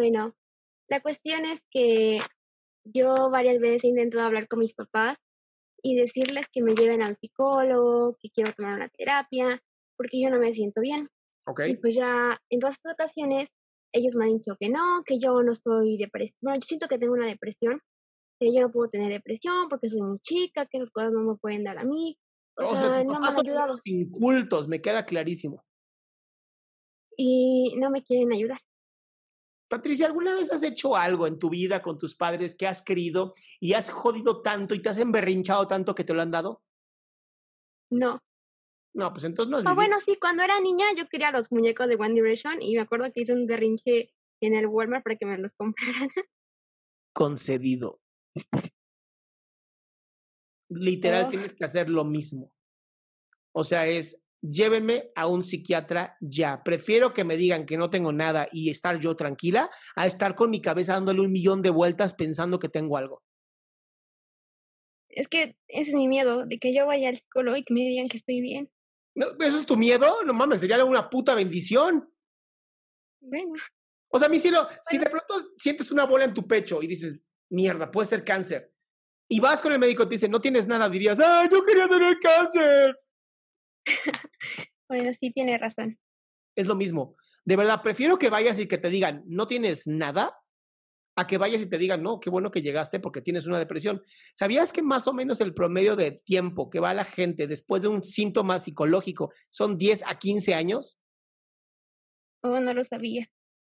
Bueno, la cuestión es que yo varias veces he intentado hablar con mis papás y decirles que me lleven al psicólogo, que quiero tomar una terapia, porque yo no me siento bien. Ok. Y pues ya en todas estas ocasiones ellos me han dicho que no, que yo no estoy depresión. Bueno, yo siento que tengo una depresión, que yo no puedo tener depresión porque soy muy chica, que esas cosas no me pueden dar a mí. O, O sea, no me han ayudado unos incultos, me queda clarísimo. y no me quieren ayudar. Patricia, ¿alguna vez has hecho algo en tu vida con tus padres que has querido y has jodido tanto y te has emberrinchado tanto que te lo han dado? No. No, pues entonces no has Ah, vivido. bueno, sí, cuando era niña yo quería los muñecos de One Direction y me acuerdo que hice un berrinche en el Walmart para que me los compraran. concedido. Literal, Oh. tienes que hacer lo mismo. O sea, es llévenme a un psiquiatra ya. Prefiero que me digan que no tengo nada y estar yo tranquila a estar con mi cabeza dándole un millón de vueltas pensando que tengo algo. Es que ese es mi miedo, de que yo vaya al psicólogo y que me digan que estoy bien. No, ¿Eso es tu miedo? No mames, sería una puta bendición. Bueno, O sea, mi cielo, si de pronto sientes una bola en tu pecho y dices, mierda, puede ser cáncer, y vas con el médico y te dice, no tienes nada, dirías, ¡ah, yo quería tener cáncer! bueno, sí tiene razón. es lo mismo. De verdad, prefiero que vayas y que te digan, no tienes nada, a que vayas y te digan, no, qué bueno que llegaste porque tienes una depresión. ¿Sabías que más o menos el promedio de tiempo que va la gente después de un síntoma psicológico son 10 a 15 años? Oh, no lo sabía.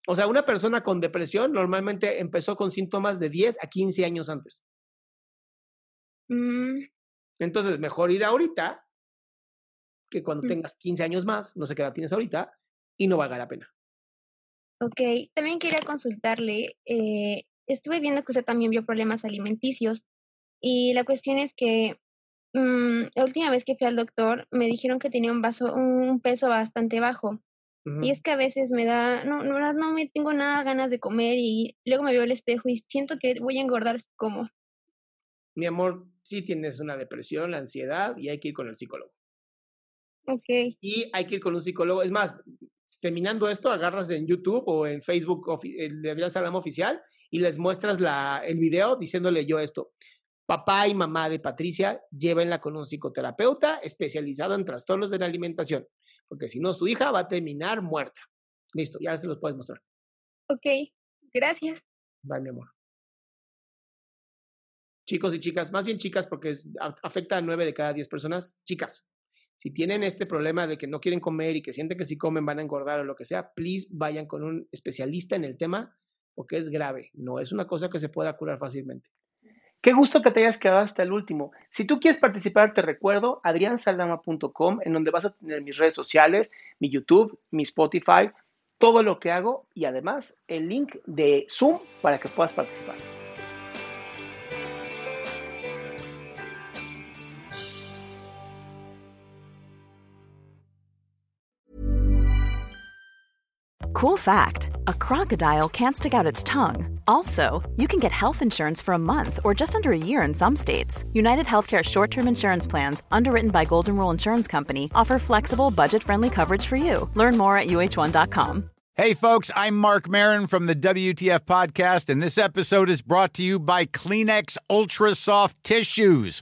O sea, una persona con depresión normalmente empezó con síntomas de 10 a 15 años antes. Mm, Entonces, mejor ir ahorita que cuando Mm. tengas 15 años más, no sé qué edad tienes ahorita, y no valga la pena. ok, también quería consultarle. eh, estuve viendo que usted también vio problemas alimenticios y la cuestión es que mm, la última vez que fui al doctor me dijeron que tenía un, vaso, un peso bastante bajo. Y es que a veces me da, no, no, no me tengo nada ganas de comer y luego me veo al espejo y siento que voy a engordar como. Mi amor, sí tienes una depresión, la ansiedad, y hay que ir con el psicólogo. Y hay que ir con un psicólogo. Es más, terminando esto, agarras en YouTube o en Facebook de Adrián Salama Oficial y les muestras la, el video diciéndole yo esto. Papá y mamá de Patricia, llévenla con un psicoterapeuta especializado en trastornos de la alimentación, porque si no, su hija va a terminar muerta. Listo, ya se los puedes mostrar. ok, gracias. Bye, mi amor. Chicos y chicas, más bien chicas, porque afecta a nueve de cada diez personas. Chicas, si tienen este problema de que no quieren comer y que sienten que si comen van a engordar o lo que sea, please vayan con un especialista en el tema, porque es grave. No es una cosa que se pueda curar fácilmente. Qué gusto que te hayas quedado hasta el último. Si tú quieres participar, te recuerdo adriansaldama.com, en donde vas a tener mis redes sociales, mi YouTube, mi Spotify, todo lo que hago y además el link de Zoom para que puedas participar. Cool fact a crocodile can't stick out its tongue. Also, you can get health insurance for a month or just under a year in some states. United Healthcare short term insurance plans, underwritten by Golden Rule Insurance Company, offer flexible, budget friendly coverage for you. Learn more at uh1.com. Hey, folks, I'm Mark Marin from the WTF Podcast, and this episode is brought to you by Kleenex Ultra Soft Tissues